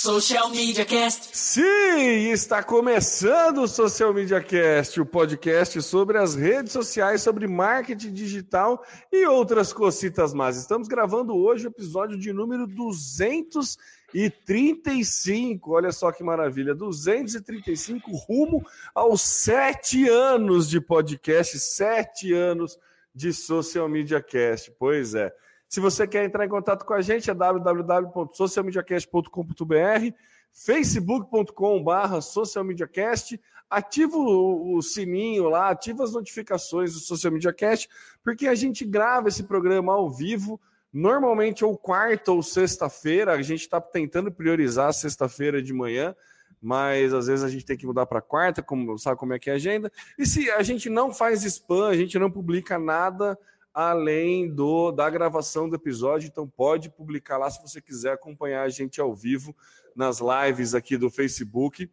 Social Media Cast. Sim, está começando o Social Media Cast, o podcast sobre as redes sociais, sobre marketing digital e outras cocitas mais. Estamos gravando hoje o episódio de número 235. Olha só que maravilha, 235 rumo aos sete anos de podcast, sete anos de Social Media Cast. Pois é. Se você quer entrar em contato com a gente, é www.socialmediacast.com.br, facebook.com.br socialmediacast, ativa o, sininho lá, ativa as notificações do Social Media Cast, porque a gente grava esse programa ao vivo, normalmente ou quarta ou sexta-feira, a gente está tentando priorizar sexta-feira de manhã, mas às vezes a gente tem que mudar para quarta, como sabe como é que é a agenda. E se a gente não faz spam, a gente não publica nada além do da gravação do episódio, então pode publicar lá se você quiser acompanhar a gente ao vivo nas lives aqui do Facebook.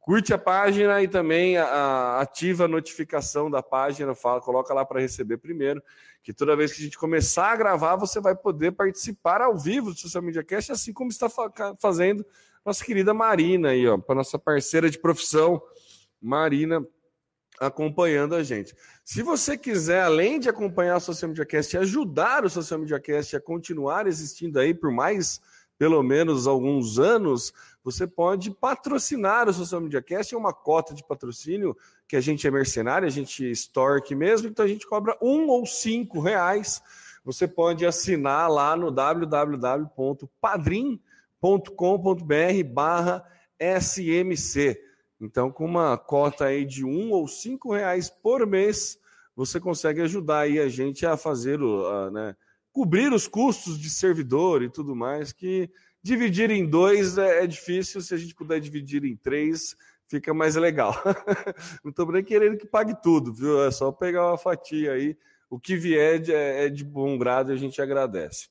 Curte a página e também a, ativa a notificação da página, fala, coloca lá para receber primeiro, que toda vez que a gente começar a gravar, você vai poder participar ao vivo do Social Media Cast, assim como está fa fazendo nossa querida Marina aí, ó, para nossa parceira de profissão, Marina acompanhando a gente. Se você quiser, além de acompanhar o Social Media Cast, ajudar o Social Media Cast a continuar existindo aí por mais, pelo menos, alguns anos, você pode patrocinar o Social Media Cast. É uma cota de patrocínio que a gente é mercenário, a gente extorque mesmo, então a gente cobra um ou cinco reais. Você pode assinar lá no www.padrim.com.br barra SMC. Então, com uma cota aí de um ou cinco reais por mês, você consegue ajudar aí a gente a fazer o, a, né, cobrir os custos de servidor e tudo mais, que dividir em dois é, é difícil, se a gente puder dividir em três, fica mais legal. Não estou nem querendo que pague tudo, viu? É só pegar uma fatia aí. O que vier de, é, é de bom grado e a gente agradece.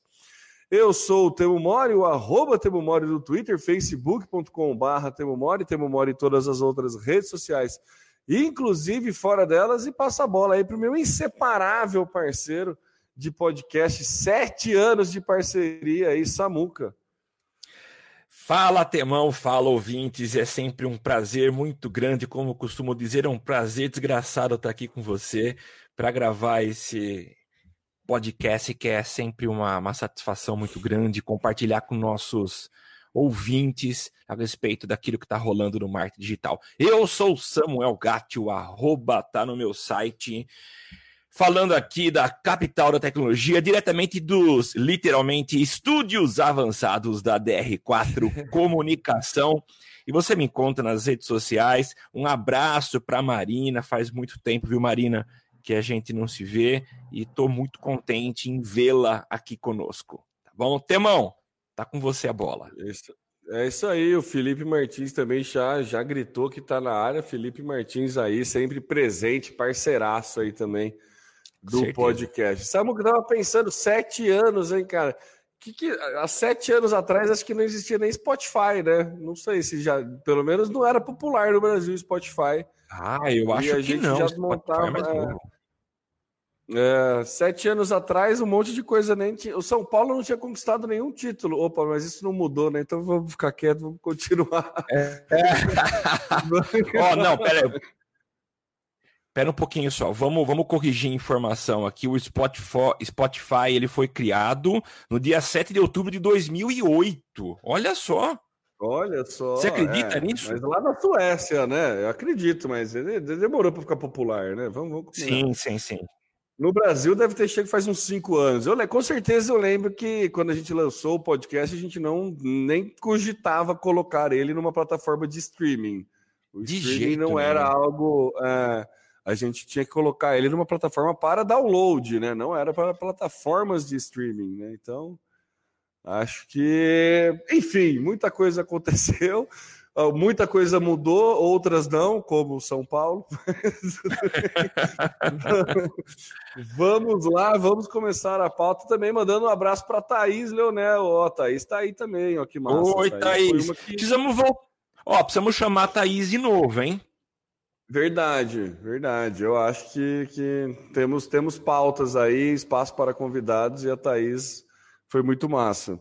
Eu sou o Temo Mori, o arroba Temo Mori no Twitter, facebook.com.br Temo Mori, Temo Mori em todas as outras redes sociais, inclusive fora delas, e passa a bola aí para o meu inseparável parceiro de podcast, sete anos de parceria aí, Samuca. Fala, Temão, fala, ouvintes. É sempre um prazer muito grande, como costumo dizer, é um prazer desgraçado estar aqui com você para gravar esse podcast, que é sempre uma, uma satisfação muito grande compartilhar com nossos ouvintes a respeito daquilo que está rolando no marketing digital. Eu sou Samuel Gatti, o arroba tá no meu site, falando aqui da capital da tecnologia, diretamente dos, literalmente, estúdios avançados da DR4 Comunicação. E você me encontra nas redes sociais. Um abraço para Marina, faz muito tempo, viu, Marina? que a gente não se vê e estou muito contente em vê-la aqui conosco. Tá bom? Temão, tá com você a bola. Isso, é isso aí, o Felipe Martins também já, já gritou que está na área. Felipe Martins aí, sempre presente, parceiraço aí também do Certeza. podcast. Sabe o que eu tava pensando? Sete anos, hein, cara? Que, que, há sete anos atrás acho que não existia nem Spotify, né? Não sei se já, pelo menos não era popular no Brasil Spotify. Ah, eu acho que não. Já montava, é, é, sete anos atrás, um monte de coisa nem tinha. O São Paulo não tinha conquistado nenhum título. Opa, mas isso não mudou, né? Então vamos ficar quieto, vamos continuar. É. oh, não, pera aí. Pera um pouquinho só, vamos, vamos corrigir a informação aqui. O Spotify, Spotify ele foi criado no dia 7 de outubro de 2008. Olha só. Olha só. Você acredita é, nisso? Mas lá na Suécia, né? Eu acredito, mas ele demorou para ficar popular, né? Vamos, vamos Sim, sim, sim. No Brasil deve ter chegado faz uns cinco anos. Eu, com certeza eu lembro que quando a gente lançou o podcast, a gente não nem cogitava colocar ele numa plataforma de streaming. O de streaming jeito não era algo. É, a gente tinha que colocar ele numa plataforma para download, né? Não era para plataformas de streaming, né? Então. Acho que, enfim, muita coisa aconteceu, muita coisa mudou, outras não, como São Paulo. vamos lá, vamos começar a pauta também, mandando um abraço para Thaís Leonel. Ó, Thaís está aí também, ó, que massa. Oi, Thaís. Thaís. Que... Precisamos. Ó, precisamos chamar a Thaís de novo, hein? Verdade, verdade. Eu acho que, que temos, temos pautas aí, espaço para convidados, e a Thaís foi muito massa.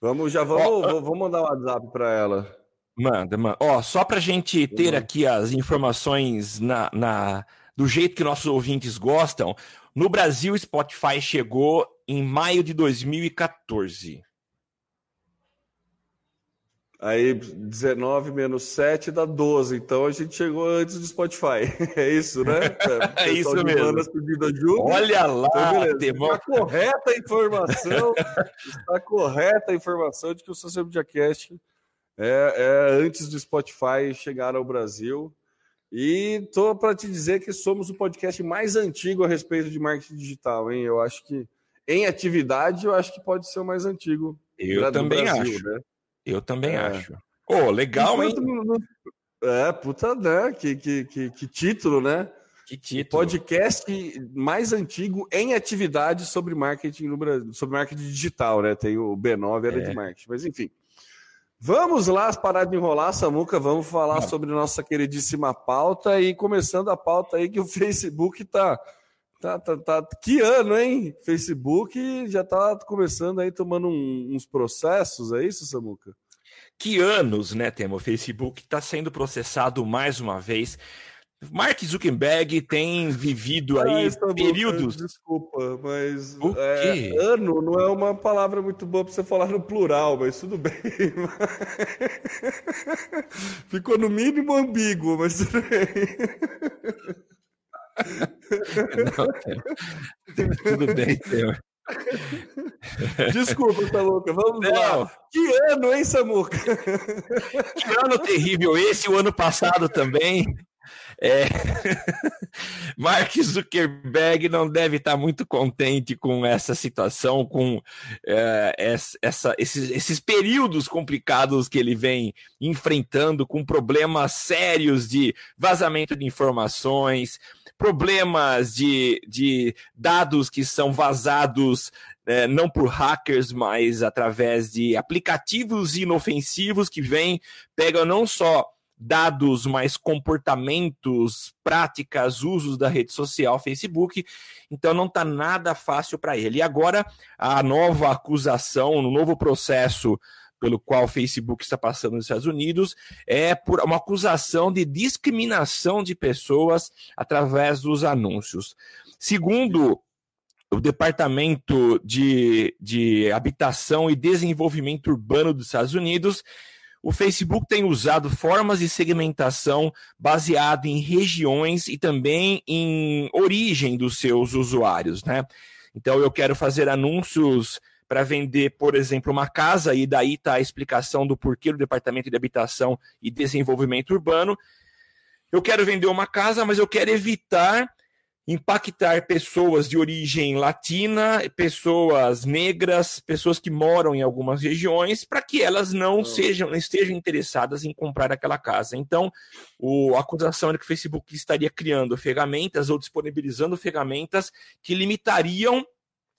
Vamos, já vamos, oh, vamos mandar um WhatsApp para ela. Manda, manda. Ó, só para a gente ter aqui as informações na, na, do jeito que nossos ouvintes gostam, no Brasil, Spotify chegou em maio de 2014. Aí 19 menos 7 dá 12. Então a gente chegou antes do Spotify. É isso, né? É, isso mesmo. Ajuda. Olha lá, então, Está correta a informação. está correta a informação de que o Social Media Cast é, é antes do Spotify chegar ao Brasil. E tô para te dizer que somos o podcast mais antigo a respeito de marketing digital, hein? Eu acho que em atividade, eu acho que pode ser o mais antigo. Eu também Brasil, acho. Né? Eu também é. acho. Ô, oh, legal, hein? É, puta, né? Que, que, que, que título, né? Que título. Podcast mais antigo em atividade sobre marketing no Brasil, sobre marketing digital, né? Tem o B9, era é. de marketing, mas enfim. Vamos lá, parar de enrolar, Samuca, vamos falar sobre nossa queridíssima pauta e começando a pauta aí que o Facebook tá, tá, tá, tá que ano, hein? Facebook já tá começando aí tomando um, uns processos, é isso, Samuca? Que anos, né, Temo? O Facebook está sendo processado mais uma vez Mark Zuckerberg tem vivido aí ah, períodos. Desculpa, mas é, ano não é uma palavra muito boa para você falar no plural, mas tudo bem. Ficou no mínimo ambíguo, mas tudo bem. Não, tudo bem. Desculpa, tá louca. Vamos Não. lá. Que ano, hein, Samuca? Que ano terrível esse, o ano passado também. É... Mark Zuckerberg não deve estar muito contente com essa situação, com é, essa, esses, esses períodos complicados que ele vem enfrentando, com problemas sérios de vazamento de informações, problemas de, de dados que são vazados é, não por hackers, mas através de aplicativos inofensivos que vêm, pegam não só dados, mais comportamentos, práticas, usos da rede social Facebook. Então não está nada fácil para ele. E agora a nova acusação, no novo processo pelo qual o Facebook está passando nos Estados Unidos é por uma acusação de discriminação de pessoas através dos anúncios. Segundo o Departamento de, de Habitação e Desenvolvimento Urbano dos Estados Unidos, o Facebook tem usado formas de segmentação baseado em regiões e também em origem dos seus usuários, né? Então eu quero fazer anúncios para vender, por exemplo, uma casa, e daí está a explicação do porquê do Departamento de Habitação e Desenvolvimento Urbano. Eu quero vender uma casa, mas eu quero evitar impactar pessoas de origem latina, pessoas negras, pessoas que moram em algumas regiões, para que elas não sejam, estejam interessadas em comprar aquela casa. Então, o, a acusação é que o Facebook estaria criando ferramentas ou disponibilizando ferramentas que limitariam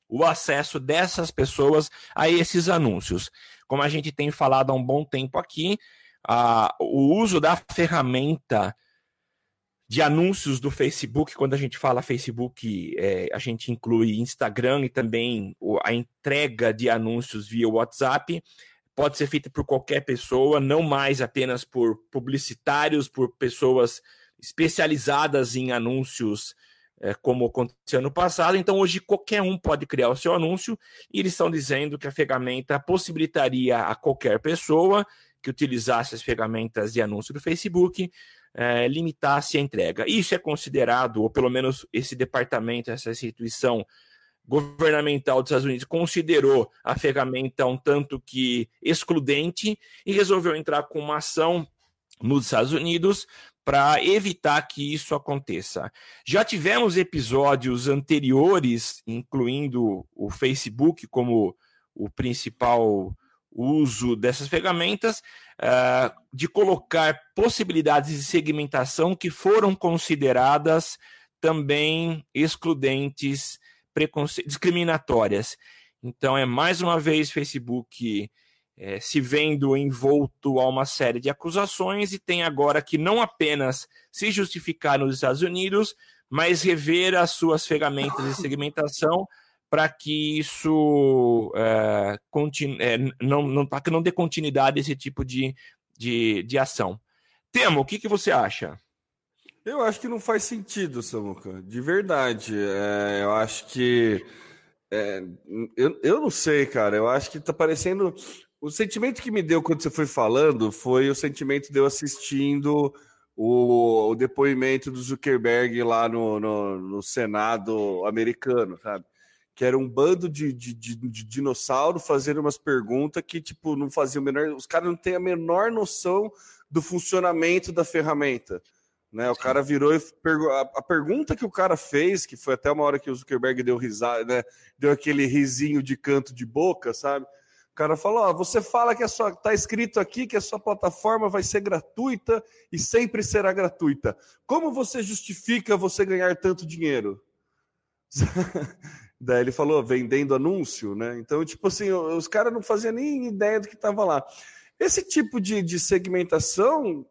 o acesso dessas pessoas a esses anúncios. Como a gente tem falado há um bom tempo aqui, a, o uso da ferramenta de anúncios do Facebook, quando a gente fala Facebook, é, a gente inclui Instagram e também a entrega de anúncios via WhatsApp. Pode ser feita por qualquer pessoa, não mais apenas por publicitários, por pessoas especializadas em anúncios, é, como aconteceu no passado. Então, hoje, qualquer um pode criar o seu anúncio, e eles estão dizendo que a ferramenta possibilitaria a qualquer pessoa que utilizasse as ferramentas de anúncio do Facebook é, limitasse a entrega. Isso é considerado, ou pelo menos esse departamento, essa instituição governamental dos Estados Unidos considerou a ferramenta um tanto que excludente e resolveu entrar com uma ação nos Estados Unidos para evitar que isso aconteça. Já tivemos episódios anteriores, incluindo o Facebook como o principal uso dessas ferramentas, uh, de colocar possibilidades de segmentação que foram consideradas também excludentes, discriminatórias. Então, é mais uma vez Facebook é, se vendo envolto a uma série de acusações e tem agora que não apenas se justificar nos Estados Unidos, mas rever as suas ferramentas de segmentação para que isso é, continue, é, não, não, para que não dê continuidade a esse tipo de, de, de ação. Temo, o que, que você acha? Eu acho que não faz sentido, Samuca, de verdade. É, eu acho que. É, eu, eu não sei, cara. Eu acho que tá parecendo. O sentimento que me deu quando você foi falando foi o sentimento de eu assistindo o, o depoimento do Zuckerberg lá no, no, no, Senado americano, sabe? Que era um bando de, de, de, de dinossauro fazendo umas perguntas que, tipo, não faziam menor. Os caras não têm a menor noção do funcionamento da ferramenta. Né, o cara virou e a pergunta que o cara fez, que foi até uma hora que o Zuckerberg deu risada, né, deu aquele risinho de canto de boca, sabe? O cara falou: ó, você fala que a sua tá escrito aqui que a sua plataforma vai ser gratuita e sempre será gratuita. Como você justifica você ganhar tanto dinheiro? Daí ele falou, vendendo anúncio, né? Então, tipo assim, os caras não faziam nem ideia do que estava lá. Esse tipo de, de segmentação,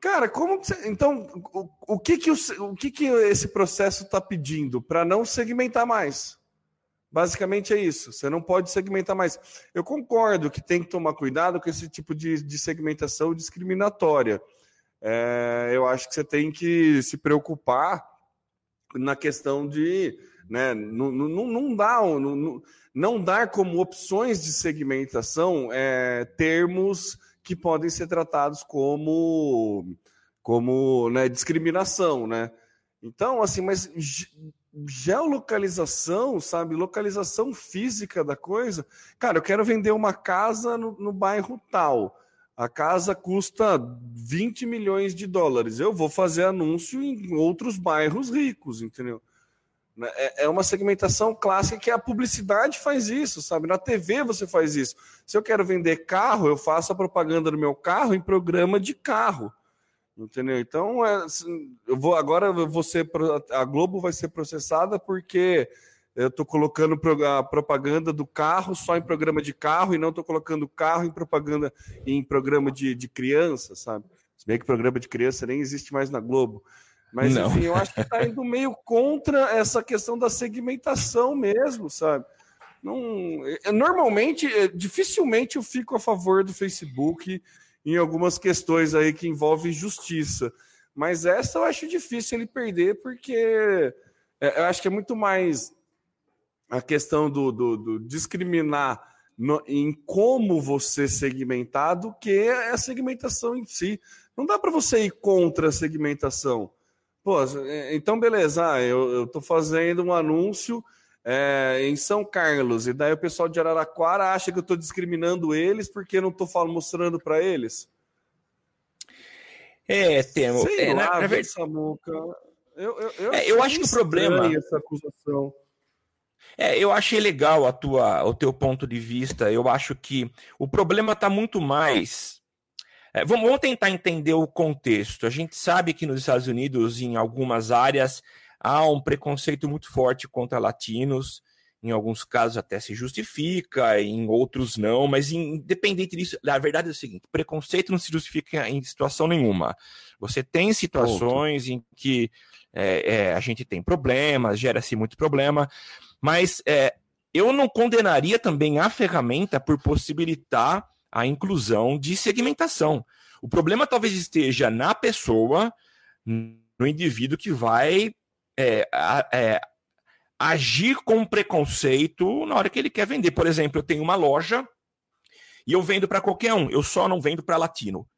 cara, como então o, o, que que o, o que que esse processo está pedindo para não segmentar mais? Basicamente é isso. Você não pode segmentar mais. Eu concordo que tem que tomar cuidado com esse tipo de, de segmentação discriminatória. É, eu acho que você tem que se preocupar na questão de né, não, não, não, dá, não, não dar como opções de segmentação é, termos que podem ser tratados como, como né, discriminação, né? Então, assim, mas geolocalização, sabe? Localização física da coisa. Cara, eu quero vender uma casa no, no bairro tal. A casa custa 20 milhões de dólares. Eu vou fazer anúncio em outros bairros ricos, entendeu? Né, é, é uma segmentação clássica que a publicidade faz isso, sabe? Na TV você faz isso. Se eu quero vender carro, eu faço a propaganda do meu carro em programa de carro. Entendeu? Então, é, assim, eu vou agora você a Globo vai ser processada porque eu estou colocando a propaganda do carro só em programa de carro e não estou colocando carro em propaganda em programa de, de criança, sabe? Se bem que programa de criança nem existe mais na Globo. Mas, não. enfim, eu acho que está indo meio contra essa questão da segmentação mesmo, sabe? Não, normalmente, é, dificilmente eu fico a favor do Facebook em algumas questões aí que envolvem justiça. Mas essa eu acho difícil ele perder, porque é, eu acho que é muito mais a questão do, do, do discriminar no, em como você segmentar do que a segmentação em si. Não dá para você ir contra a segmentação. Pô, é, então beleza, ah, eu estou fazendo um anúncio é, em São Carlos, e daí o pessoal de Araraquara acha que eu estou discriminando eles porque não estou mostrando para eles. É, Temo. Sei é, lá, na, na verdade, Samuca. Eu, eu, eu, é, eu acho que o problema. Essa acusação. É, eu achei legal a tua, o teu ponto de vista. Eu acho que o problema está muito mais. É, vamos, tentar entender o contexto. A gente sabe que nos Estados Unidos, em algumas áreas, há um preconceito muito forte contra latinos, em alguns casos até se justifica, em outros não, mas independente disso, a verdade é o seguinte: preconceito não se justifica em situação nenhuma. Você tem situações em que é, é, a gente tem problemas, gera-se muito problema, mas é, eu não condenaria também a ferramenta por possibilitar a inclusão de segmentação. O problema talvez esteja na pessoa, no indivíduo que vai é, é, agir com preconceito na hora que ele quer vender. Por exemplo, eu tenho uma loja e eu vendo para qualquer um, eu só não vendo para latino.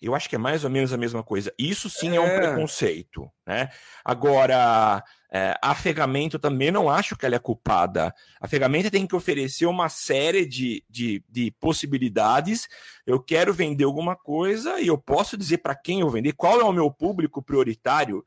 Eu acho que é mais ou menos a mesma coisa. Isso sim é, é um preconceito, né? Agora, é, a ferramenta também não acho que ela é culpada. A ferramenta tem que oferecer uma série de, de, de possibilidades. Eu quero vender alguma coisa e eu posso dizer para quem eu vender, qual é o meu público prioritário.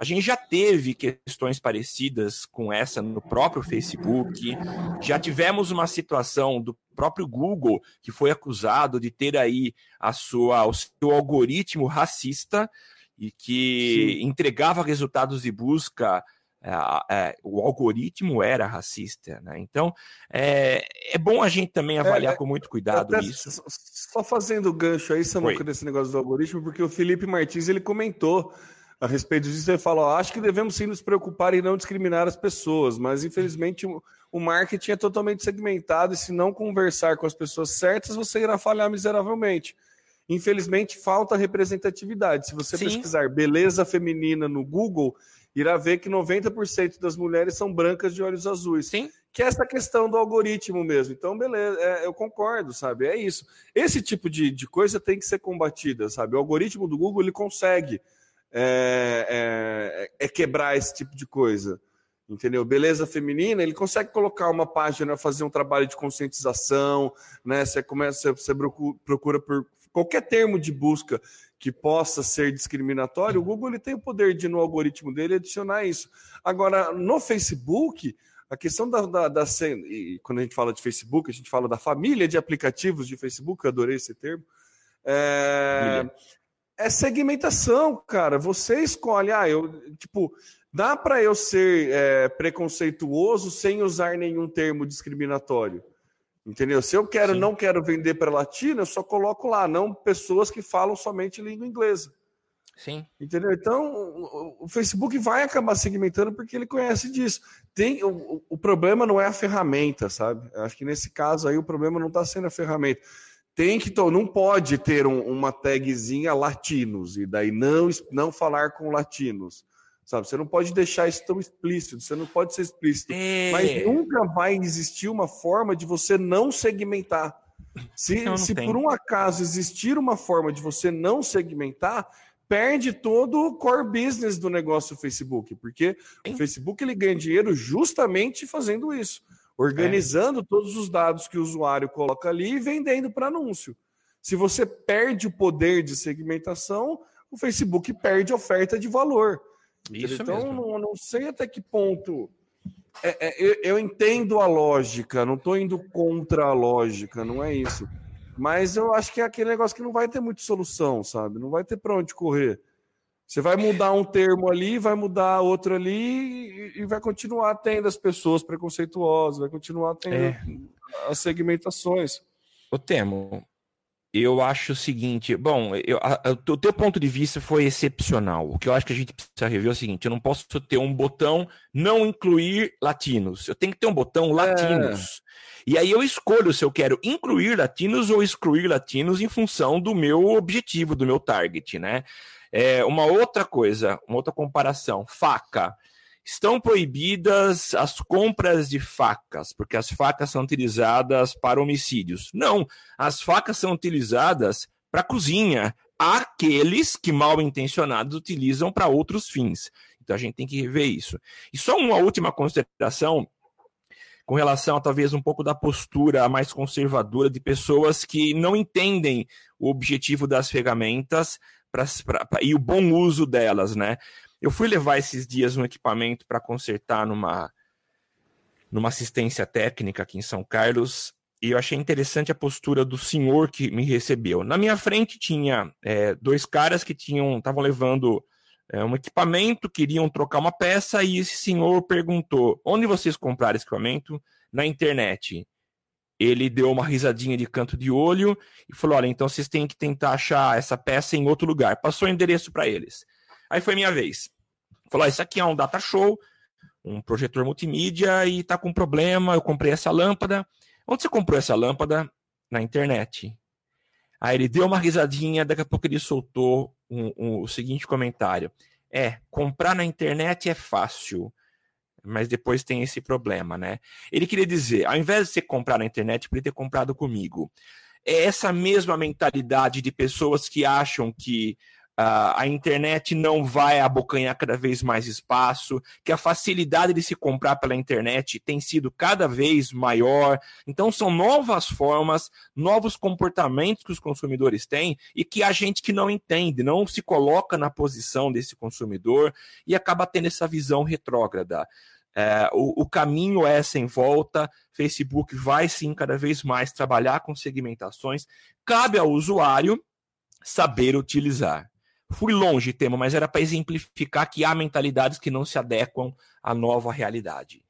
A gente já teve questões parecidas com essa no próprio Facebook, já tivemos uma situação do próprio Google que foi acusado de ter aí a sua, o seu algoritmo racista e que Sim. entregava resultados de busca é, é, o algoritmo era racista, né? Então é, é bom a gente também avaliar é, com muito cuidado isso. Só fazendo gancho aí, Samuca, desse negócio do algoritmo, porque o Felipe Martins ele comentou a respeito disso, ele fala: ó, acho que devemos sim nos preocupar em não discriminar as pessoas, mas infelizmente o, o marketing é totalmente segmentado e se não conversar com as pessoas certas, você irá falhar miseravelmente. Infelizmente, falta representatividade. Se você sim. pesquisar beleza feminina no Google, irá ver que 90% das mulheres são brancas de olhos azuis. Sim. Que é essa questão do algoritmo mesmo. Então, beleza, é, eu concordo, sabe? É isso. Esse tipo de, de coisa tem que ser combatida, sabe? O algoritmo do Google ele consegue é, é, é quebrar esse tipo de coisa. Entendeu? Beleza feminina, ele consegue colocar uma página, fazer um trabalho de conscientização, né? Você começa, você procura por qualquer termo de busca que possa ser discriminatório, o Google ele tem o poder de, no algoritmo dele, adicionar isso. Agora, no Facebook, a questão da, da, da e quando a gente fala de Facebook, a gente fala da família de aplicativos de Facebook, eu adorei esse termo. É, é segmentação, cara. Você escolhe, ah, eu, tipo, dá para eu ser é, preconceituoso sem usar nenhum termo discriminatório. Entendeu? Se eu quero, Sim. não quero vender para latino, eu só coloco lá, não pessoas que falam somente língua inglesa. Sim. Entendeu? Então, o Facebook vai acabar segmentando porque ele conhece disso. Tem, o, o problema não é a ferramenta, sabe? Acho que nesse caso aí o problema não está sendo a ferramenta. Tem que não pode ter um, uma tagzinha latinos e daí não não falar com latinos. Sabe? Você não pode deixar isso tão explícito, você não pode ser explícito. É... Mas nunca vai existir uma forma de você não segmentar. Se, se por um acaso existir uma forma de você não segmentar, perde todo o core business do negócio do Facebook, porque Sim. o Facebook ele ganha dinheiro justamente fazendo isso, organizando é. todos os dados que o usuário coloca ali e vendendo para anúncio. Se você perde o poder de segmentação, o Facebook perde oferta de valor. Isso então, mesmo. Não, não sei até que ponto. É, é, eu, eu, entendo a lógica, não estou indo contra a lógica, não é isso. Mas eu acho que é aquele negócio que não vai ter muita solução, sabe? Não vai ter para onde correr. Você vai mudar um termo ali, vai mudar outro ali e, e vai continuar tendo as pessoas preconceituosas, vai continuar tendo é. as segmentações. O Temo, eu acho o seguinte, bom, eu, a, a, o teu ponto de vista foi excepcional. O que eu acho que a gente precisa rever é o seguinte: eu não posso ter um botão não incluir latinos. Eu tenho que ter um botão latinos. É. E aí eu escolho se eu quero incluir latinos ou excluir latinos em função do meu objetivo, do meu target, né? É, uma outra coisa, uma outra comparação, faca estão proibidas as compras de facas, porque as facas são utilizadas para homicídios. Não, as facas são utilizadas para cozinha. Aqueles que mal intencionados utilizam para outros fins. Então a gente tem que rever isso. E só uma última consideração com relação a talvez um pouco da postura mais conservadora de pessoas que não entendem o objetivo das ferramentas pra, pra, pra, e o bom uso delas, né? Eu fui levar esses dias um equipamento para consertar numa, numa assistência técnica aqui em São Carlos e eu achei interessante a postura do senhor que me recebeu. Na minha frente tinha é, dois caras que tinham estavam levando é, um equipamento, queriam trocar uma peça e esse senhor perguntou: onde vocês compraram esse equipamento? Na internet. Ele deu uma risadinha de canto de olho e falou: olha, então vocês têm que tentar achar essa peça em outro lugar. Passou o endereço para eles. Aí foi minha vez. Falou: ah, Isso aqui é um data show, um projetor multimídia e tá com problema. Eu comprei essa lâmpada. Onde você comprou essa lâmpada? Na internet. Aí ele deu uma risadinha, daqui a pouco ele soltou um, um, o seguinte comentário: É, comprar na internet é fácil, mas depois tem esse problema, né? Ele queria dizer, ao invés de você comprar na internet, poderia ter comprado comigo. É essa mesma mentalidade de pessoas que acham que a internet não vai abocanhar cada vez mais espaço, que a facilidade de se comprar pela internet tem sido cada vez maior. Então, são novas formas, novos comportamentos que os consumidores têm e que a gente que não entende, não se coloca na posição desse consumidor e acaba tendo essa visão retrógrada. É, o, o, caminho é sem volta. Facebook vai sim cada vez mais trabalhar com segmentações. Cabe ao usuário saber utilizar. Fui longe, tema, mas era para exemplificar que há mentalidades que não se adequam à nova realidade.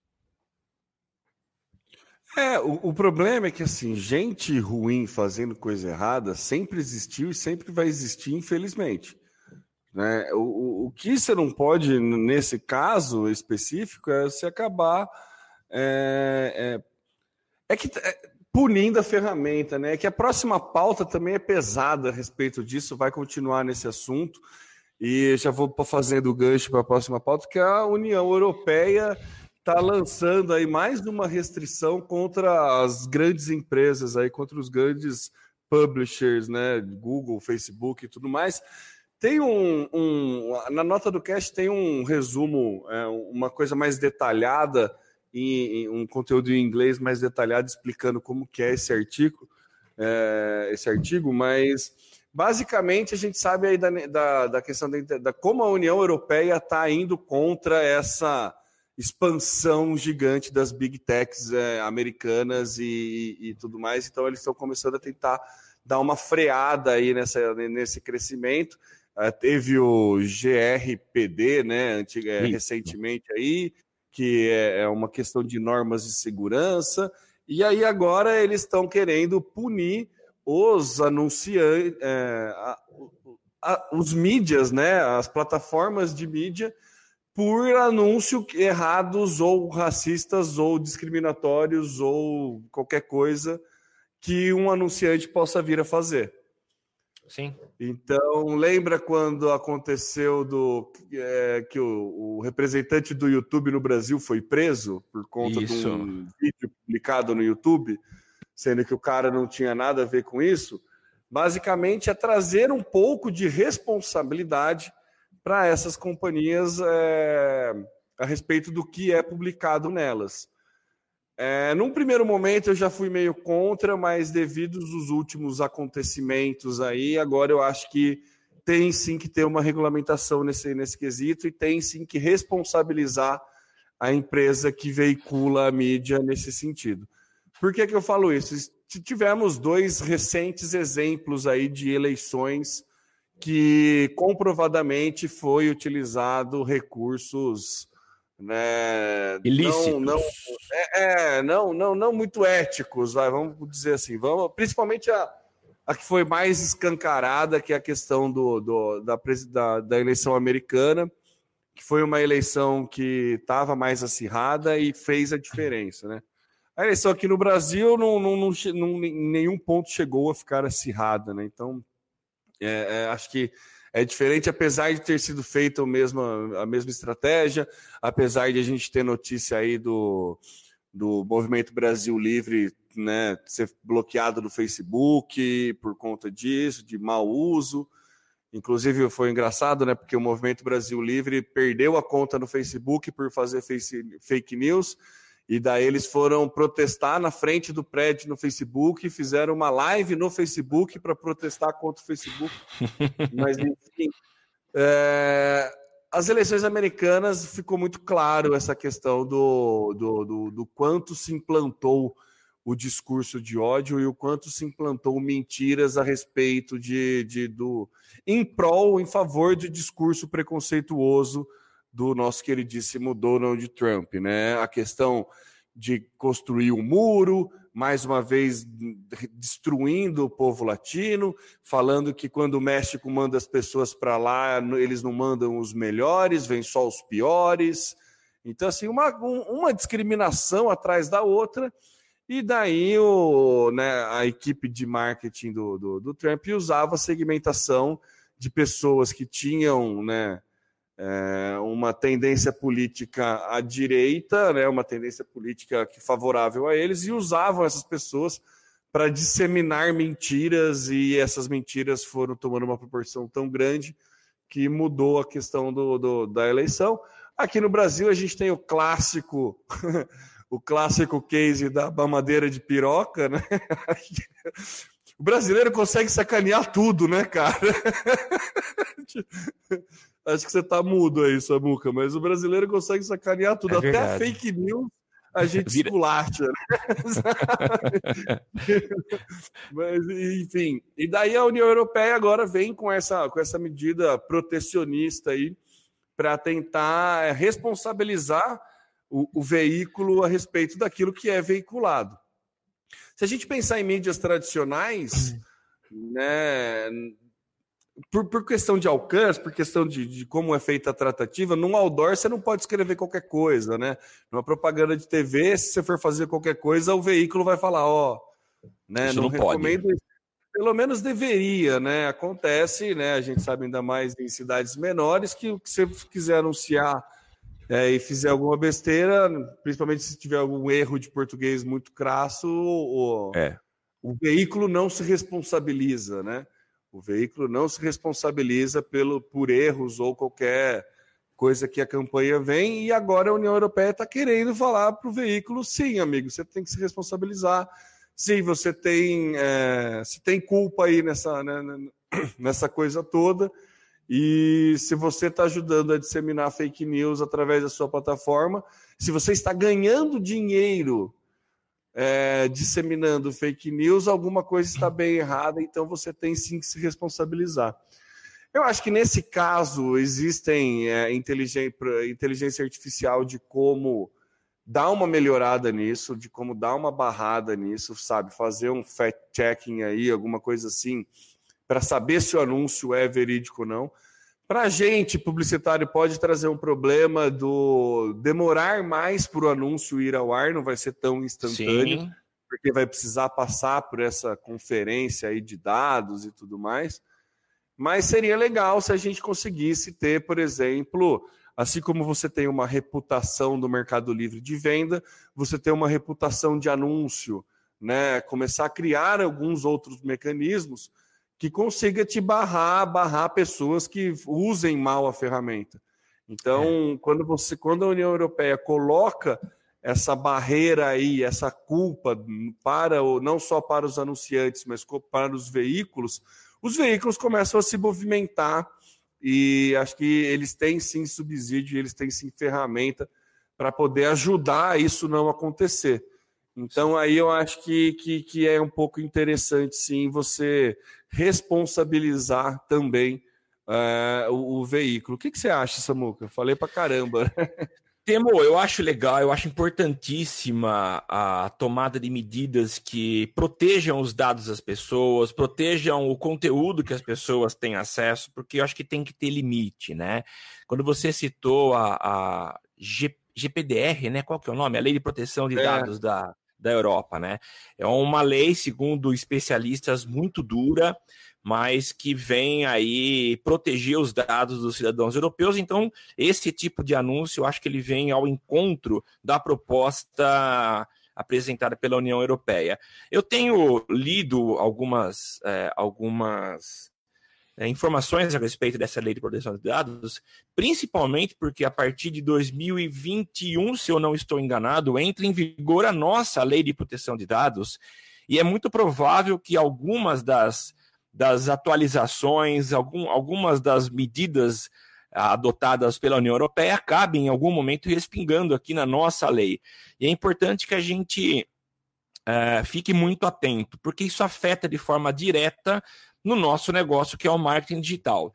É, o, o, problema é que assim, gente ruim fazendo coisa errada sempre existiu e sempre vai existir, infelizmente. Né? O, o que você não pode, nesse caso específico, é se acabar. É, é, é que é, punindo a ferramenta, né? Que a próxima pauta também é pesada a respeito disso, vai continuar nesse assunto. E já vou fazendo o gancho para a próxima pauta, que a União Europeia está lançando aí mais uma restrição contra as grandes empresas aí, contra os grandes publishers, né? Google, Facebook e tudo mais. Tem um, um na nota do cast tem um resumo, é, uma coisa mais detalhada em, em, um conteúdo em inglês mais detalhado explicando como que é esse artigo, é, esse artigo, mas basicamente a gente sabe aí da, da, da questão da, da, como a União Europeia está indo contra essa expansão gigante das big techs é, americanas e, e, tudo mais. Então eles estão começando a tentar dar uma freada aí nessa, nesse crescimento. Uh, teve o GRPD, né, antiga, é, recentemente aí, que é, é uma questão de normas de segurança, e aí agora eles estão querendo punir os anunciantes, é, os mídias, né, as plataformas de mídia, por anúncios errados ou racistas ou discriminatórios ou qualquer coisa que um anunciante possa vir a fazer. Sim. Então, lembra quando aconteceu do é, que o, o, representante do YouTube no Brasil foi preso por conta isso. de um vídeo publicado no YouTube, sendo que o cara não tinha nada a ver com isso? Basicamente é trazer um pouco de responsabilidade para essas companhias é, a respeito do que é publicado nelas. É, num primeiro momento eu já fui meio contra, mas devido aos últimos acontecimentos aí, agora eu acho que tem sim que ter uma regulamentação nesse, nesse quesito e tem sim que responsabilizar a empresa que veicula a mídia nesse sentido. Por que, que eu falo isso? Tivemos dois recentes exemplos aí de eleições que comprovadamente foi utilizado recursos né, ilícitos. Não, não, é, é, não, não, não muito éticos, vai, vamos dizer assim. Vamos, principalmente a, a que foi mais escancarada, que é a questão do, do da, da, da eleição americana, que foi uma eleição que estava mais acirrada e fez a diferença, né? A eleição aqui no Brasil não, não, não, não em nenhum ponto chegou a ficar acirrada, né? Então, é, é, acho que é diferente, apesar de ter sido feita a mesma, a mesma estratégia, apesar de a gente ter notícia aí do, do Movimento Brasil Livre né, ser bloqueado do Facebook por conta disso, de mau uso. Inclusive foi engraçado, né? Porque o Movimento Brasil Livre perdeu a conta no Facebook por fazer face, fake news e daí eles foram protestar na frente do prédio no Facebook, fizeram uma live no Facebook para protestar contra o Facebook. Mas, enfim, é, as eleições americanas ficou muito claro essa questão do, do, do, do, quanto se implantou o discurso de ódio e o quanto se implantou mentiras a respeito de, de do em prol, em favor de discurso preconceituoso do nosso queridíssimo Donald Trump, né? A questão de construir um muro, mais uma vez destruindo o povo latino, falando que quando o México manda as pessoas para lá, eles não mandam os melhores, vêm só os piores. Então, assim, uma, uma discriminação atrás da outra. E daí o, né, a equipe de marketing do, do, do Trump usava a segmentação de pessoas que tinham né, é, uma tendência política à direita, né, uma tendência política que favorável a eles, e usavam essas pessoas para disseminar mentiras, e essas mentiras foram tomando uma proporção tão grande que mudou a questão do, do da eleição. Aqui no Brasil a gente tem o clássico, o clássico case da mamadeira de piroca, né? O brasileiro consegue sacanear tudo, né, cara? Acho que você tá mudo aí, Samuca, mas o brasileiro consegue sacanear tudo, é até a fake news a gente Vira... esculacha. Né? mas, enfim, e daí a União Europeia agora vem com essa, com essa medida protecionista aí para tentar responsabilizar o, o veículo a respeito daquilo que é veiculado. Se a gente pensar em mídias tradicionais, né, por, por, questão de alcance, por questão de, de, como é feita a tratativa, num outdoor você não pode escrever qualquer coisa, né? Numa propaganda de TV, se você for fazer qualquer coisa, o veículo vai falar, ó, oh, né? Não, não recomendo pode. Pelo menos deveria, né? Acontece, né? A gente sabe ainda mais em cidades menores que o que você quiser anunciar é, e fizer alguma besteira, principalmente se tiver algum erro de português muito crasso, o, é. o veículo não se responsabiliza, né? O veículo não se responsabiliza pelo, por erros ou qualquer coisa que a campanha vem, e agora a União Europeia está querendo falar para o veículo: sim, amigo, você tem que se responsabilizar. Sim, você tem, é, você tem culpa aí nessa, né, nessa coisa toda. E se você está ajudando a disseminar fake news através da sua plataforma, se você está ganhando dinheiro é, disseminando fake news, alguma coisa está bem errada, então você tem sim que se responsabilizar. Eu acho que nesse caso existem é, inteligência, artificial de como dar uma melhorada nisso, de como dar uma barrada nisso, sabe? Fazer um fact-checking aí, alguma coisa assim, para saber se o anúncio é verídico ou não. Para a gente, publicitário, pode trazer um problema do demorar mais para o anúncio ir ao ar, não vai ser tão instantâneo, Sim. porque vai precisar passar por essa conferência aí de dados e tudo mais. Mas seria legal se a gente conseguisse ter, por exemplo, assim como você tem uma reputação do Mercado Livre de venda, você tem uma reputação de anúncio, né? Começar a criar alguns outros mecanismos que consiga te barrar, barrar pessoas que usem mal a ferramenta. Então, é. quando você, quando a União Europeia coloca essa barreira aí, essa culpa para o, não só para os anunciantes, mas para os veículos, os veículos começam a se movimentar e acho que eles têm sim subsídio, eles têm sim ferramenta para poder ajudar isso não acontecer. Então aí eu acho que, que, que é um pouco interessante sim você responsabilizar também uh, o, o, veículo. O que, que você acha, Samuca? Falei para caramba. Temo, eu acho legal, eu acho importantíssima a tomada de medidas que protejam os dados das pessoas, protejam o conteúdo que as pessoas têm acesso, porque eu acho que tem que ter limite, né? Quando você citou a, a G, GPDR, né? Qual que é o nome? A Lei de Proteção de é. Dados da, da Europa, né? É uma lei, segundo especialistas, muito dura, mas que vem aí proteger os dados dos cidadãos europeus. Então, esse tipo de anúncio, eu acho que ele vem ao encontro da proposta apresentada pela União Europeia. Eu tenho lido algumas, é, algumas é, informações a respeito dessa lei de proteção de dados, principalmente porque a partir de 2021, se eu não estou enganado, entra em vigor a nossa lei de proteção de dados, e é muito provável que algumas das, das atualizações, algum, algumas das medidas adotadas pela União Europeia acabem em algum momento respingando aqui na nossa lei. E é importante que a gente uh, fique muito atento, porque isso afeta de forma direta no nosso negócio, que é o marketing digital.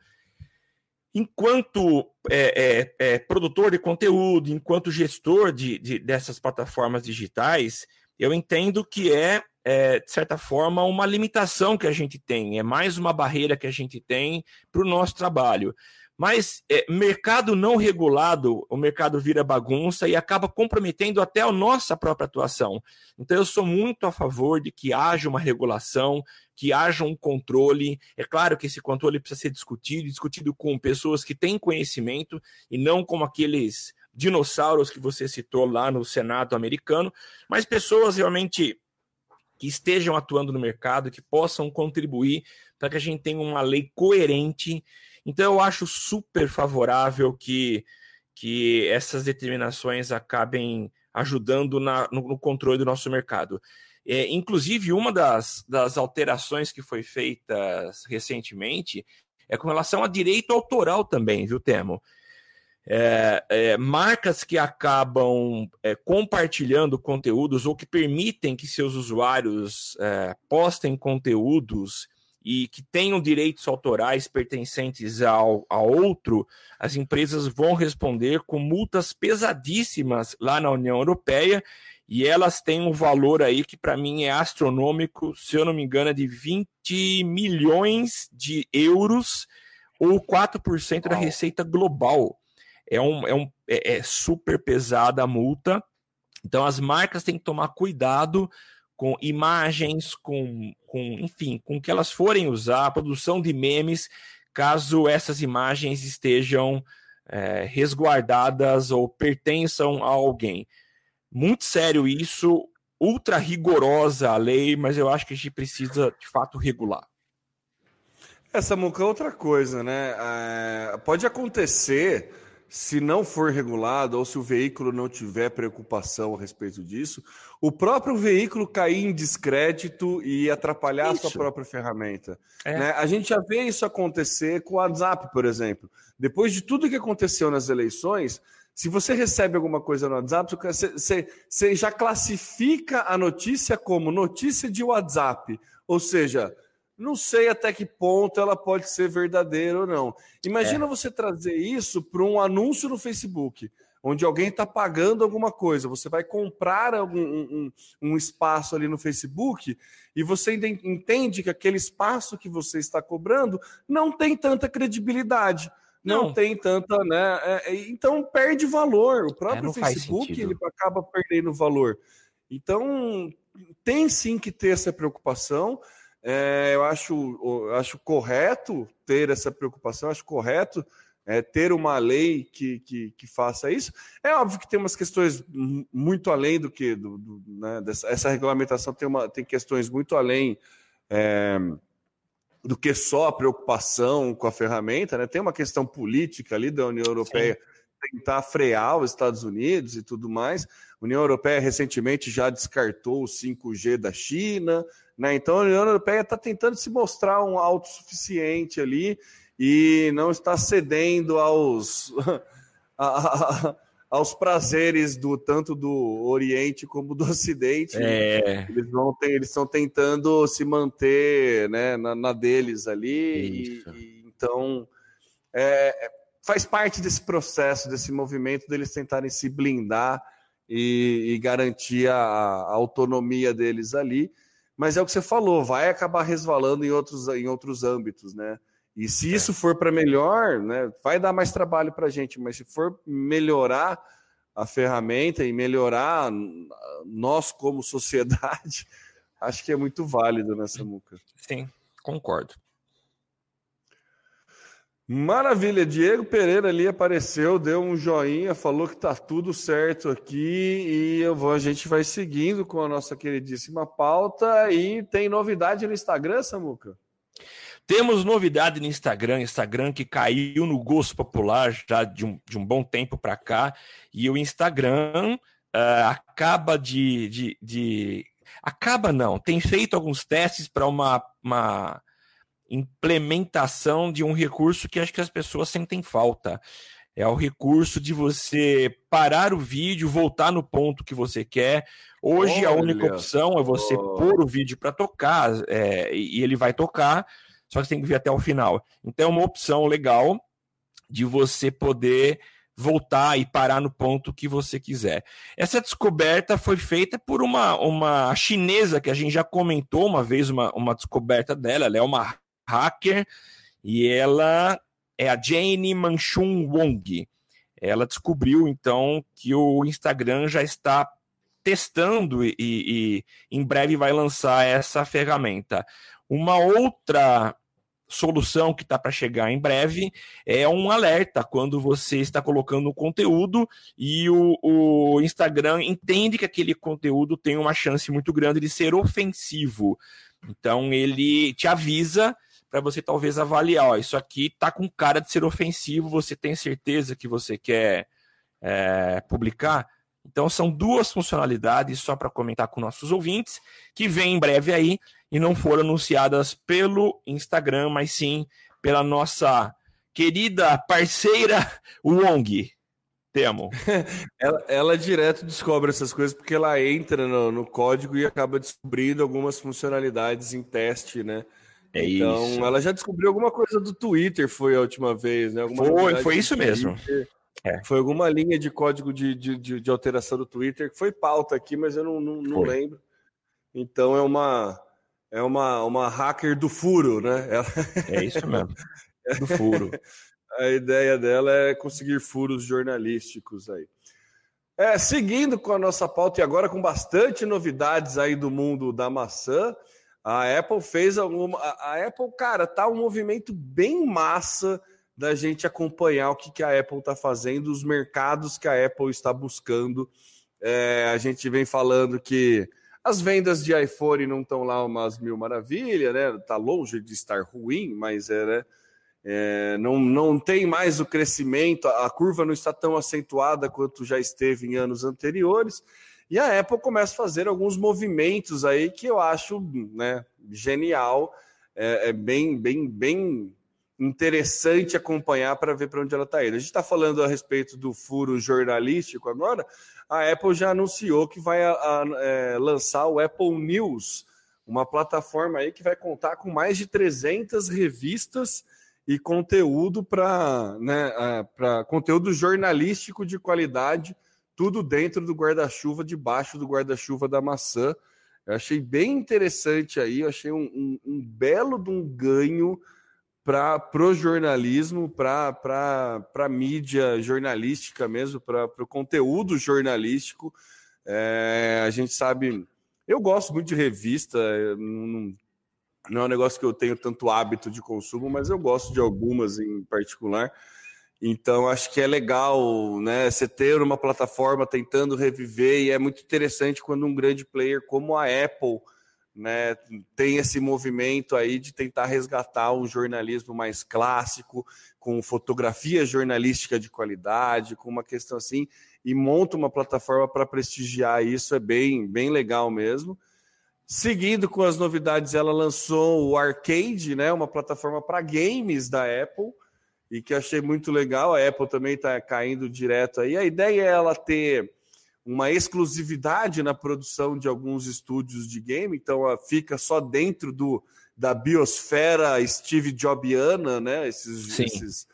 Enquanto é, é, é, produtor de conteúdo, enquanto gestor de, de, dessas plataformas digitais, eu entendo que é, é, de certa forma, uma limitação que a gente tem, é mais uma barreira que a gente tem para o nosso trabalho. Mas é, mercado não regulado, o mercado vira bagunça e acaba comprometendo até a nossa própria atuação. Então, eu sou muito a favor de que haja uma regulação, que haja um controle. É claro que esse controle precisa ser discutido, discutido com pessoas que têm conhecimento e não como aqueles dinossauros que você citou lá no Senado americano, mas pessoas realmente que estejam atuando no mercado, que possam contribuir para que a gente tenha uma lei coerente então eu acho super favorável que, que essas determinações acabem ajudando na, no, no controle do nosso mercado. É, inclusive, uma das, das alterações que foi feita recentemente é com relação a direito autoral também, viu, Temo? É, é, marcas que acabam é, compartilhando conteúdos ou que permitem que seus usuários é, postem conteúdos e que tenham direitos autorais pertencentes ao, a outro, as empresas vão responder com multas pesadíssimas lá na União Europeia e elas têm um valor aí que para mim é astronômico, se eu não me engano, é de 20 milhões de euros ou 4% da receita global. É, um, é, um, é, é super pesada a multa. Então as marcas têm que tomar cuidado com imagens, com, com enfim, com que elas forem usar, produção de memes, caso essas imagens estejam é, resguardadas ou pertençam a alguém. Muito sério isso, ultra rigorosa a lei, mas eu acho que a gente precisa de fato regular. Essa muca é outra coisa, né? É, pode acontecer se não for regulado ou se o veículo não tiver preocupação a respeito disso, o próprio veículo cair em descrédito e atrapalhar isso. a sua própria ferramenta. É. Né? A gente já vê isso acontecer com o WhatsApp, por exemplo. Depois de tudo que aconteceu nas eleições, se você recebe alguma coisa no WhatsApp, você, você já classifica a notícia como notícia de WhatsApp. Ou seja, não sei até que ponto ela pode ser verdadeira ou não. Imagina é. você trazer isso para um anúncio no Facebook, onde alguém está pagando alguma coisa. Você vai comprar algum, um, um, espaço ali no Facebook e você entende que aquele espaço que você está cobrando não tem tanta credibilidade. Não, não tem tanta, né? É, é então perde valor. O é, próprio é, Facebook ele acaba perdendo valor. Então tem sim que ter essa preocupação. É, eu, acho, eu acho correto ter essa preocupação, acho correto é, ter uma lei que, que, que, faça isso. É óbvio que tem umas questões muito além do que do, do, né, dessa, essa regulamentação tem, uma, tem questões muito além é, do que só a preocupação com a ferramenta, né? Tem uma questão política ali da União Europeia. Sim tentar frear os Estados Unidos e tudo mais. A União Europeia recentemente já descartou o 5G da China, né? Então a União Europeia está tentando se mostrar um autossuficiente ali e não está cedendo aos, aos prazeres do tanto do Oriente como do Ocidente. É. Eles vão ter, eles estão tentando se manter né, na, na deles ali. E, e, então é, faz parte desse processo, desse movimento deles tentarem se blindar e, e garantir a, a autonomia deles ali mas é o que você falou, vai acabar resvalando em outros, em outros âmbitos, né? E se é. isso for para melhor, né, vai dar mais trabalho para a gente, mas se for melhorar a ferramenta e melhorar nós como sociedade, acho que é muito válido nessa muca. Sim, concordo. Maravilha, Diego Pereira ali apareceu, deu um joinha, falou que tá tudo certo aqui e vou, a gente vai seguindo com a nossa queridíssima pauta e tem novidade no Instagram, Samuca? Temos novidade no Instagram, Instagram que caiu no gosto popular já de um, de um bom tempo para cá e o Instagram uh, acaba de, de, de, acaba não, tem feito alguns testes para uma, uma implementação de um recurso que acho que as pessoas sentem falta. É o recurso de você parar o vídeo, voltar no ponto que você quer. Hoje Olha. a única opção é você oh. pôr o vídeo para tocar é, e ele vai tocar, só que você tem que ver até o final. Então é uma opção legal de você poder voltar e parar no ponto que você quiser. Essa descoberta foi feita por uma, uma chinesa que a gente já comentou uma vez, uma, uma descoberta dela. Ela é uma hacker e ela é a Jane Manchun Wong. Ela descobriu então que o Instagram já está testando e, e em breve vai lançar essa ferramenta. Uma outra solução que está para chegar em breve é um alerta quando você está colocando um conteúdo e o, o, Instagram entende que aquele conteúdo tem uma chance muito grande de ser ofensivo. Então ele te avisa para você talvez avaliar, ó, isso aqui tá com cara de ser ofensivo, você tem certeza que você quer é, publicar? Então são duas funcionalidades só para comentar com nossos ouvintes que vêm em breve aí e não foram anunciadas pelo Instagram, mas sim pela nossa querida parceira Wong. Temo. ela, ela direto descobre essas coisas porque ela entra no, no código e acaba descobrindo algumas funcionalidades em teste, né? É então, isso. ela já descobriu alguma coisa do Twitter, foi a última vez, né? Alguma foi, foi isso mesmo. É. Foi alguma linha de código de, de, de, alteração do Twitter que foi pauta aqui, mas eu não, não, não lembro. Então é uma é uma, uma hacker do furo, né? Ela... É isso mesmo. Do furo. A ideia dela é conseguir furos jornalísticos aí. É, seguindo com a nossa pauta e agora com bastante novidades aí do mundo da maçã, a Apple fez alguma. A Apple, cara, tá um movimento bem massa da gente acompanhar o que, que a Apple está fazendo, os mercados que a Apple está buscando. É, a gente vem falando que as vendas de iPhone não estão lá umas mil maravilhas, né? Tá longe de estar ruim, mas é, né? é, não, não tem mais o crescimento, a curva não está tão acentuada quanto já esteve em anos anteriores. E a Apple começa a fazer alguns movimentos aí que eu acho né, genial, é, é bem, bem, bem interessante acompanhar para ver para onde ela está indo. A gente está falando a respeito do furo jornalístico agora. A Apple já anunciou que vai a, a, é, lançar o Apple News, uma plataforma aí que vai contar com mais de 300 revistas e conteúdo para né, para conteúdo jornalístico de qualidade, tudo dentro do guarda-chuva, debaixo do guarda-chuva da maçã. Eu achei bem interessante aí, eu achei um, um, um belo de um ganho para o jornalismo, para a mídia jornalística mesmo, para o conteúdo jornalístico. É, a gente sabe. Eu gosto muito de revista, não, não é um negócio que eu tenho tanto hábito de consumo, mas eu gosto de algumas em particular. Então, acho que é legal né, você ter uma plataforma tentando reviver, e é muito interessante quando um grande player como a Apple né, tem esse movimento aí de tentar resgatar um jornalismo mais clássico, com fotografia jornalística de qualidade, com uma questão assim, e monta uma plataforma para prestigiar isso, é bem, bem legal mesmo. Seguindo com as novidades, ela lançou o Arcade, né, uma plataforma para games da Apple, e que achei muito legal. A Apple também está caindo direto aí. A ideia é ela ter uma exclusividade na produção de alguns estúdios de game, então fica só dentro do, da biosfera Steve Jobiana, né? Esses, esses,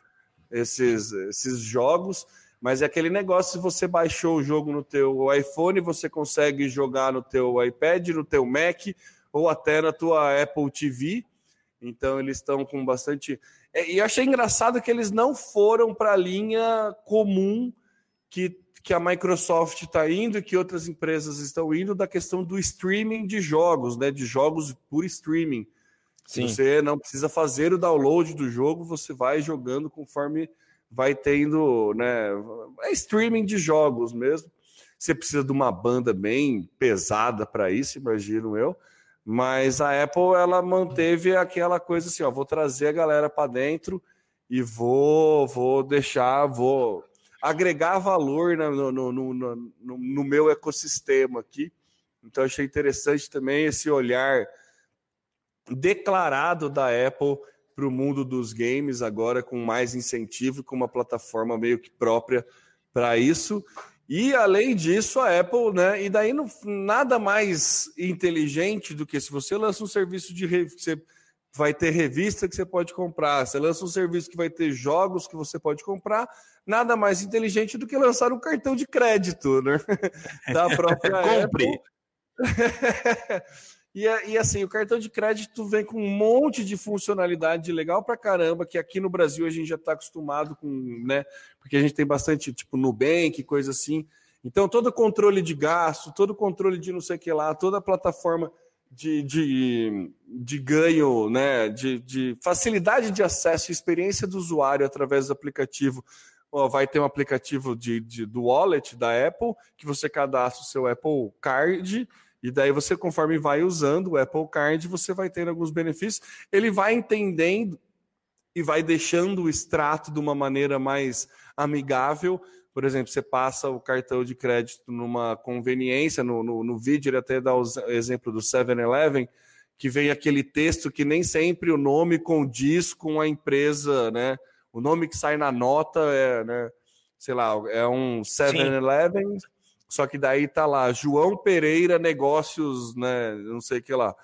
esses, esses jogos. Mas é aquele negócio, se você baixou o jogo no teu iPhone, você consegue jogar no teu iPad, no teu Mac ou até na tua Apple TV. Então eles estão com bastante. É, e eu achei engraçado que eles não foram para a linha comum que que a Microsoft está indo e que outras empresas estão indo da questão do streaming de jogos, né? De jogos por streaming. Sim. Você não precisa fazer o download do jogo, você vai jogando conforme vai tendo, né? É streaming de jogos mesmo. Você precisa de uma banda bem pesada para isso, imagino eu. Mas a Apple ela manteve aquela coisa assim, ó, vou trazer a galera para dentro e vou, vou deixar, vou agregar valor no, no, no, no, meu ecossistema aqui. Então, achei interessante também esse olhar declarado da Apple para o mundo dos games, agora com mais incentivo, com uma plataforma meio que própria para isso. E além disso, a Apple, né? E daí não, nada mais inteligente do que se você lança um serviço de você vai ter revista que você pode comprar, você lança um serviço que vai ter jogos que você pode comprar, nada mais inteligente do que lançar um cartão de crédito, né? Da própria Compre. e, e assim, o cartão de crédito vem com um monte de funcionalidade legal pra caramba, que aqui no Brasil a gente já está acostumado com, né? Porque a gente tem bastante, tipo, Nubank, coisa assim. Então, todo controle de gasto, todo controle de não sei o que lá, toda a plataforma de, de, de ganho, né, de, de facilidade de acesso e experiência do usuário através do aplicativo vai ter um aplicativo de, de, do wallet da Apple, que você cadastra o seu Apple Card, e daí você, conforme vai usando o Apple Card, você vai tendo alguns benefícios. Ele vai entendendo e vai deixando o extrato de uma maneira mais amigável. Por exemplo, você passa o cartão de crédito numa conveniência, no, no, no vídeo ele até dá o exemplo do 7-Eleven, que vem aquele texto que nem sempre o nome condiz com a empresa, né? o nome que sai na nota é, né, sei lá, é um 7-Eleven, só que daí tá lá, João Pereira Negócios, né, não sei o que lá.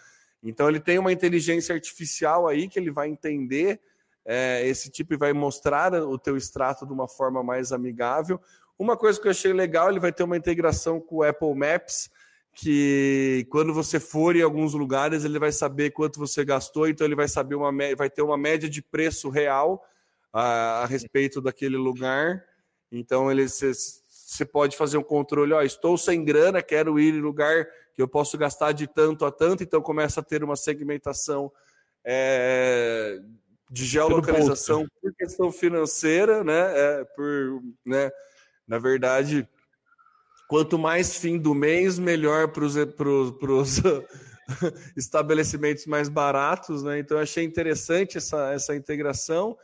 Então ele tem uma inteligência artificial aí que ele vai entender é, esse tipo e vai mostrar o teu extrato de uma forma mais amigável. Uma coisa que eu achei legal, ele vai ter uma integração com o Apple Maps, que quando você for em alguns lugares, ele vai saber quanto você gastou, então ele vai saber uma vai ter uma média de preço real a, a respeito daquele lugar. Então ele você pode fazer um controle, ó, estou sem grana, quero ir em lugar que eu posso gastar de tanto a tanto, então começa a ter uma segmentação é, de geolocalização por questão financeira, né? É, por, né? Na verdade, quanto mais fim do mês, melhor para os estabelecimentos mais baratos, né? Então, achei interessante essa, essa integração.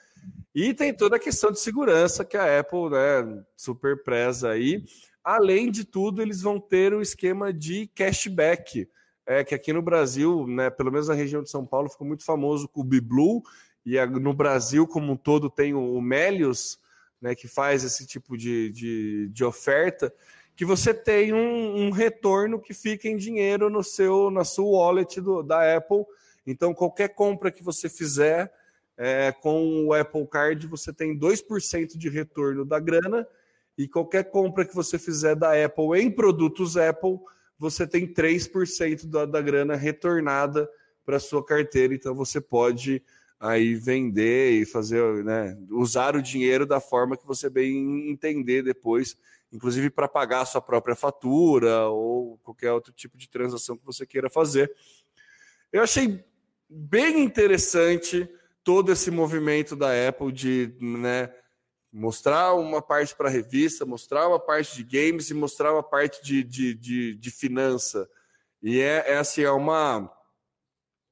E tem toda a questão de segurança que a Apple né, super preza aí. Além de tudo, eles vão ter o um esquema de cashback. É que aqui no Brasil, né, pelo menos na região de São Paulo, ficou muito famoso com o BiBlue, e no Brasil como um todo tem o Melius, né, que faz esse tipo de, de, de oferta, que você tem um, um, retorno que fica em dinheiro no seu na sua wallet do, da Apple. Então, qualquer compra que você fizer é, com o Apple Card, você tem 2% de retorno da grana, e qualquer compra que você fizer da Apple em produtos Apple, você tem 3% da, da grana retornada para sua carteira. Então, você pode aí vender e fazer, né, usar o dinheiro da forma que você bem entender depois, inclusive para pagar a sua própria fatura ou qualquer outro tipo de transação que você queira fazer. Eu achei bem interessante todo esse movimento da Apple de, né, mostrar uma parte para a revista, mostrar uma parte de games e mostrar uma parte de, de, de, de finança. E é, é assim, é uma,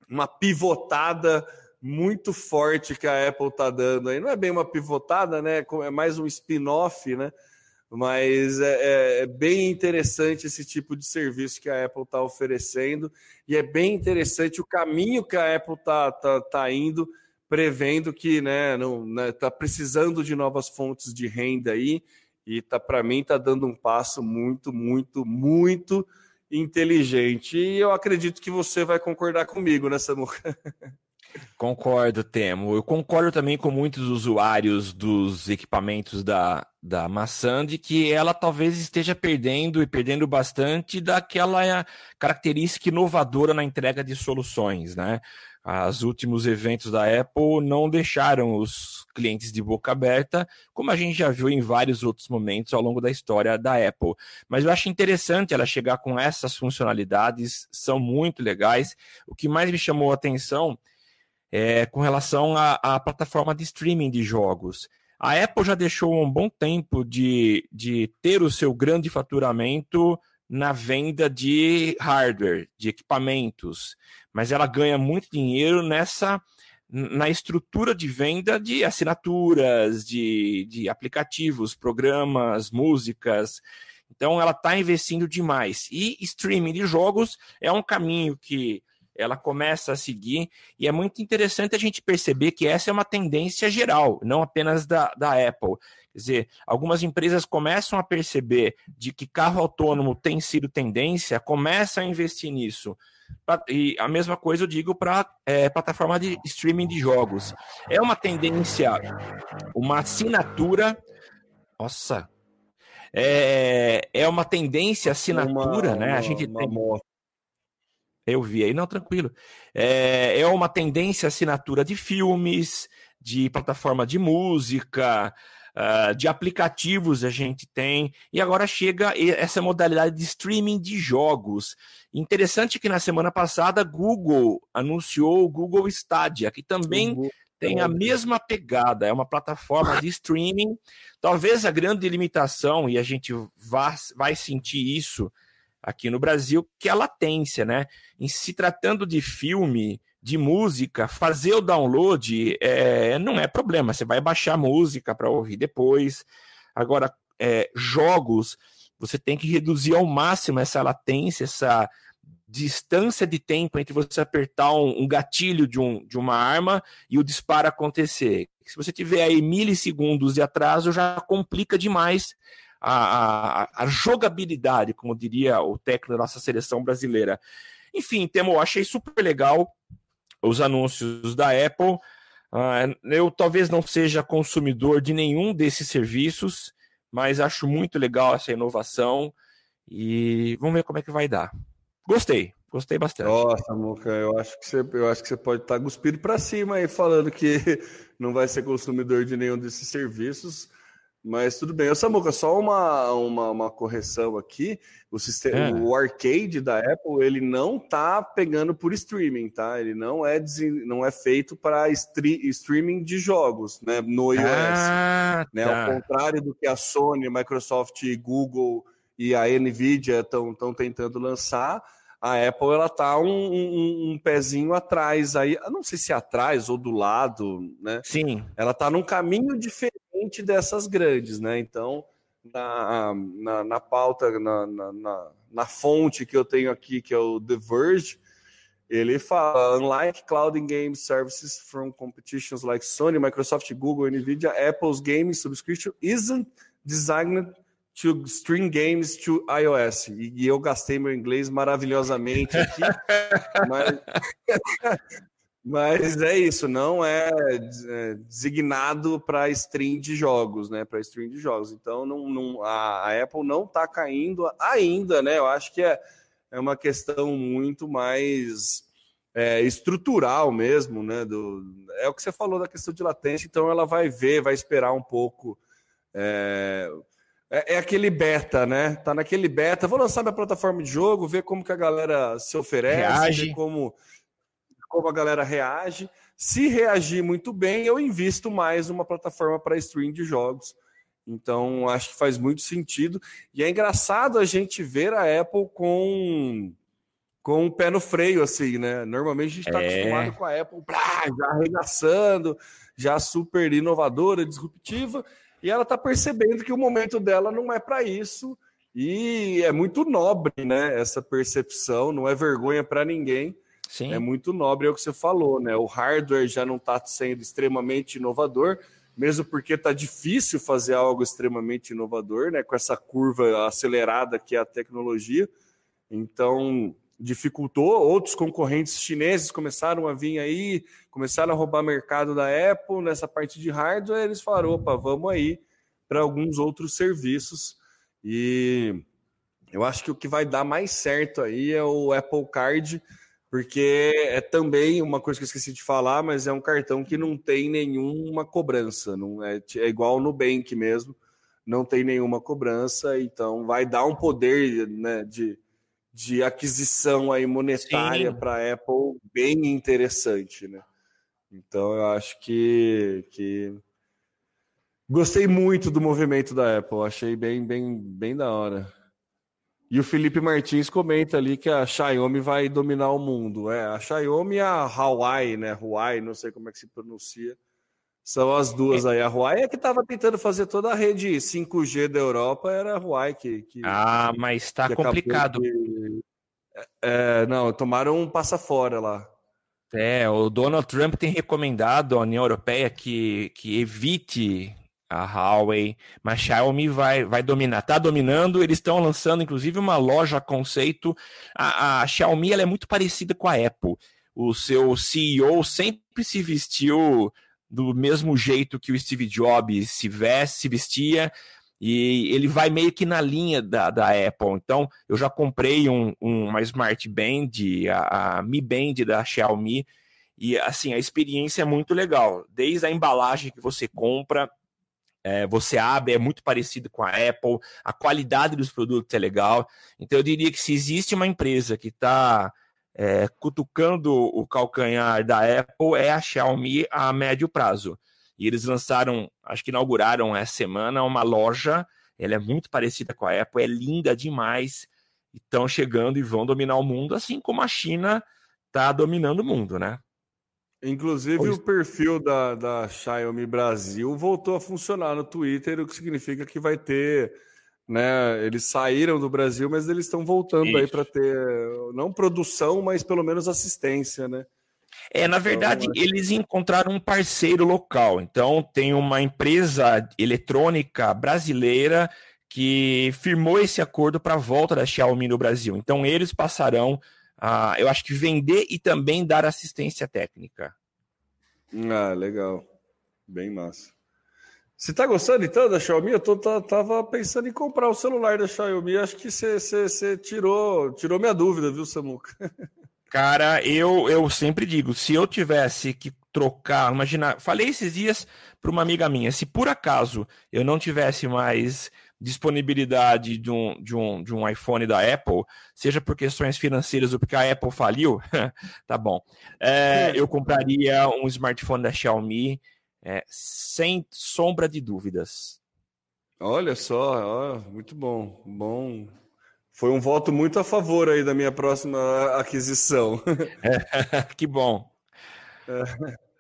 uma pivotada muito forte que a Apple está dando aí. Não é bem uma pivotada, né? É mais um spin-off, né? Mas é, é, é, bem interessante esse tipo de serviço que a Apple está oferecendo e é bem interessante o caminho que a Apple está tá, tá indo, prevendo que né, não né, tá precisando de novas fontes de renda aí e tá para mim está dando um passo muito, muito, muito inteligente. E eu acredito que você vai concordar comigo né, Concordo, Temo. Eu concordo também com muitos usuários dos equipamentos da, da maçã de que ela talvez esteja perdendo e perdendo bastante daquela característica inovadora na entrega de soluções, né? Os últimos eventos da Apple não deixaram os clientes de boca aberta, como a gente já viu em vários outros momentos ao longo da história da Apple. Mas eu acho interessante ela chegar com essas funcionalidades, são muito legais. O que mais me chamou a atenção é, com relação à, à, plataforma de streaming de jogos. A Apple já deixou um bom tempo de, de ter o seu grande faturamento na venda de hardware, de equipamentos, mas ela ganha muito dinheiro nessa na estrutura de venda de assinaturas, de, de aplicativos, programas, músicas. Então ela está investindo demais. E streaming de jogos é um caminho que ela começa a seguir, e é muito interessante a gente perceber que essa é uma tendência geral, não apenas da, da Apple. Quer dizer, algumas empresas começam a perceber de que carro autônomo tem sido tendência, começam a investir nisso. E a mesma coisa eu digo para é, plataforma de streaming de jogos. É uma tendência, uma assinatura. Nossa, é, é uma tendência assinatura, uma, né? Uma, a gente tem. Moto. Eu vi aí, não, tranquilo. É, é uma tendência assinatura de filmes, de plataforma de música, uh, de aplicativos a gente tem, e agora chega essa modalidade de streaming de jogos. Interessante que na semana passada Google anunciou o Google Stadia, que também Google. tem a mesma pegada, é uma plataforma de streaming. Talvez a grande limitação, e a gente vai, vai sentir isso aqui no Brasil, que é a latência, né? Em se tratando de filme, de música, fazer o download é, não é problema. Você vai baixar a música para ouvir depois. Agora, é, jogos, você tem que reduzir ao máximo essa latência, essa distância de tempo entre você apertar um, um gatilho de, um, de uma arma e o disparo acontecer. Se você tiver aí milissegundos de atraso, já complica demais a, a, a jogabilidade, como diria o técnico da nossa seleção brasileira. Enfim, Temo, achei super legal os anúncios da Apple. Uh, eu talvez não seja consumidor de nenhum desses serviços, mas acho muito legal essa inovação e vamos ver como é que vai dar. Gostei, gostei bastante. Nossa, Muca, eu acho que você, eu acho que você pode estar cuspido para cima aí falando que não vai ser consumidor de nenhum desses serviços. Mas tudo bem. Ô, Samuca, só uma, uma, uma correção aqui. O, sistema, é. o arcade da Apple, ele não tá pegando por streaming, tá? Ele não é, não é feito para streaming de jogos, né? No iOS. Ah, né? Tá. Ao contrário do que a Sony, Microsoft, Google e a Nvidia estão tentando lançar, a Apple ela tá um, um, um, pezinho atrás aí, não sei se atrás ou do lado, né? Sim. Ela tá num caminho diferente dessas grandes, né? Então, na, na, na pauta, na, na, na, fonte que eu tenho aqui, que é o The Verge, ele fala: unlike cloud game services from competitions like Sony, Microsoft, Google, Nvidia, Apple's gaming subscription isn't designed to stream games to iOS. E, e eu gastei meu inglês maravilhosamente aqui, mas mas é isso, não é, é designado para stream de jogos, né? Para stream de jogos. Então não, não a, a, Apple não está caindo ainda, né? Eu acho que é, é uma questão muito mais é, estrutural mesmo, né? Do, é o que você falou da questão de latência, então ela vai ver, vai esperar um pouco. É, é, é, aquele beta, né? Tá naquele beta. Vou lançar minha plataforma de jogo, ver como que a galera se oferece, Reage. ver como como a galera reage. Se reagir muito bem, eu invisto mais numa plataforma para stream de jogos. Então, acho que faz muito sentido. E é engraçado a gente ver a Apple com com o pé no freio, assim, né? Normalmente a gente está é. acostumado com a Apple já arregaçando, já super inovadora, disruptiva, e ela está percebendo que o momento dela não é para isso. E é muito nobre, né? Essa percepção, não é vergonha para ninguém. Sim. É muito nobre, é o que você falou, né? O hardware já não está sendo extremamente inovador, mesmo porque está difícil fazer algo extremamente inovador, né? Com essa curva acelerada que é a tecnologia. Então, dificultou. Outros concorrentes chineses começaram a vir aí, começaram a roubar mercado da Apple nessa parte de hardware. Eles falaram: opa, vamos aí para alguns outros serviços. E eu acho que o que vai dar mais certo aí é o Apple Card porque é também uma coisa que eu esqueci de falar, mas é um cartão que não tem nenhuma cobrança, não é, é igual no Nubank mesmo, não tem nenhuma cobrança, então vai dar um poder né, de, de aquisição aí monetária para a Apple bem interessante, né? Então eu acho que, que gostei muito do movimento da Apple, achei bem, bem, bem da hora. E o Felipe Martins comenta ali que a Xiaomi vai dominar o mundo. É, a Xiaomi e a Huawei, né? Huawei, não sei como é que se pronuncia. São as duas aí. A Huawei é que estava tentando fazer toda a rede 5G da Europa, era a Huawei que. que ah, mas está complicado. Que... É, não, tomaram um passa fora lá. É, o Donald Trump tem recomendado à União Europeia que, que evite a Huawei, mas Xiaomi vai, vai dominar, está dominando, eles estão lançando inclusive uma loja conceito, a, a Xiaomi ela é muito parecida com a Apple, o seu CEO sempre se vestiu do mesmo jeito que o Steve Jobs se veste, se vestia, e ele vai meio que na linha da, da Apple. Então, eu já comprei um, um, uma Smart Band, a, a Mi Band da Xiaomi, e assim, a experiência é muito legal. Desde a embalagem que você compra, é, você abre, é muito parecido com a Apple, a qualidade dos produtos é legal. Então eu diria que se existe uma empresa que está é, cutucando o calcanhar da Apple, é a Xiaomi a médio prazo. E eles lançaram, acho que inauguraram essa semana, uma loja, ela é muito parecida com a Apple, é linda demais, estão chegando e vão dominar o mundo, assim como a China está dominando o mundo, né? Inclusive, o perfil da, da Xiaomi Brasil voltou a funcionar no Twitter, o que significa que vai ter. Né, eles saíram do Brasil, mas eles estão voltando Isso. aí para ter, não produção, mas pelo menos assistência, né? É, na verdade, então, eles encontraram um parceiro local. Então, tem uma empresa eletrônica brasileira que firmou esse acordo para a volta da Xiaomi no Brasil. Então, eles passarão uh, eu acho que vender e também dar assistência técnica. Ah, legal. Bem massa. Você tá gostando então da Xiaomi? Eu tô, tá, tava pensando em comprar o celular da Xiaomi. Acho que você tirou, tirou minha dúvida, viu, Samuca? Cara, eu, eu sempre digo, se eu tivesse que trocar, imagina, falei esses dias para uma amiga minha, se por acaso eu não tivesse mais disponibilidade de um, de, um, de um iPhone da Apple, seja por questões financeiras ou porque a Apple faliu, tá bom. É, eu compraria um smartphone da Xiaomi é, sem sombra de dúvidas. Olha só, ó, muito bom, bom. Foi um voto muito a favor aí da minha próxima aquisição. É, que bom. É.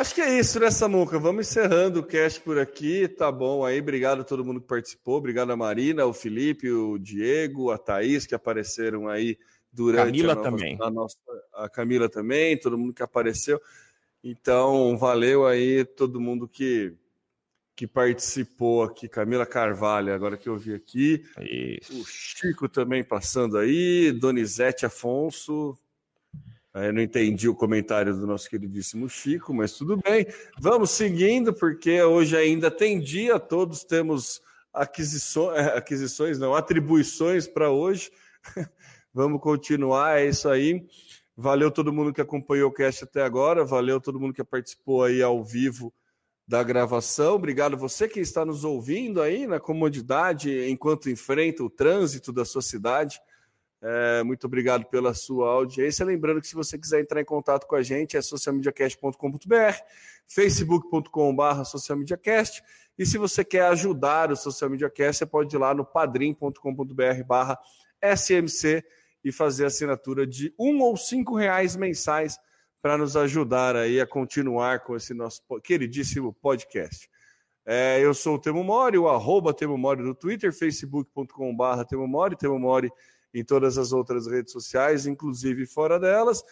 Acho que é isso, né, Samuca? Vamos encerrando o cast por aqui. Tá bom aí. Obrigado a todo mundo que participou. Obrigado a Marina, o Felipe, o Diego, a Thaís, que apareceram aí durante Camila a, nossa, também. a nossa. A Camila também, todo mundo que apareceu. Então, valeu aí todo mundo que, que participou aqui. Camila Carvalho, agora que eu vi aqui. Isso. O Chico também passando aí. Donizete Afonso. Eu não entendi o comentário do nosso queridíssimo Chico, mas tudo bem. Vamos seguindo, porque hoje ainda tem dia, todos temos aquisições, aquisições não, atribuições para hoje. Vamos continuar, é isso aí. Valeu todo mundo que acompanhou o cast até agora, valeu todo mundo que participou aí ao vivo da gravação. Obrigado você que está nos ouvindo aí na comodidade enquanto enfrenta o trânsito da sua cidade. É, muito obrigado pela sua audiência. Lembrando que se você quiser entrar em contato com a gente, é socialmediacast.com.br, facebook.com.br socialmediacast. E se você quer ajudar o Social Media Cast, você pode ir lá no padrim.com.br barra SMC e fazer assinatura de um ou cinco reais mensais para nos ajudar aí a continuar com esse nosso queridíssimo podcast. É, eu sou o Temo Mori, o arroba Temo Mori no Twitter, facebook.com.br Temo Mori, Temo Mori em todas as outras redes sociais, inclusive fora delas.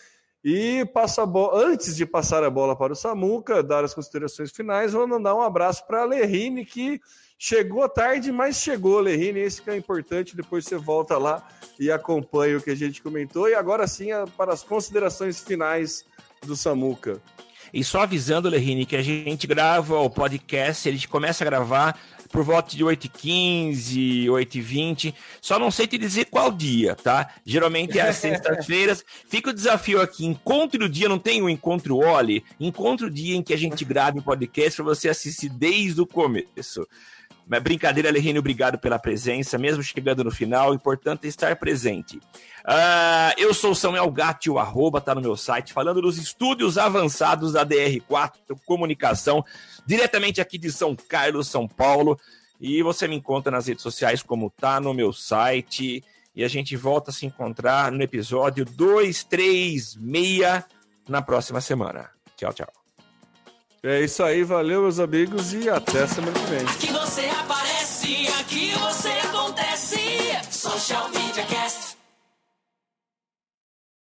E passa antes de passar a bola para o Samuca, dar as considerações finais, vou mandar um abraço para a Lerine, que chegou tarde, mas chegou, Lerine, esse que é importante. Depois você volta lá e acompanha o que a gente comentou. E agora sim, para as considerações finais do Samuca. E só avisando, Lerine, que a gente grava o podcast, gente começa a gravar por volta de 8h15, 8h20. Só não sei te dizer qual dia, tá? Geralmente é às sextas-feiras. Fica o desafio aqui: encontre o dia, não tem o um encontro Oli? Encontre o dia em que a gente grave o podcast para você assistir desde o começo. Mas brincadeira, Lerine, obrigado pela presença, mesmo chegando no final, importante é estar presente. Uh, eu sou Samuel Gatti, o arroba tá no meu site, falando dos estúdios avançados da DR4 Comunicação, diretamente aqui de São Carlos, São Paulo. E você me encontra nas redes sociais como tá no meu site. E a gente volta a se encontrar no episódio 236 na próxima semana. Tchau, tchau. É isso aí, valeu, meus amigos, e até semana que vem. Aqui você aparece, aqui você acontece. Social Media Cast.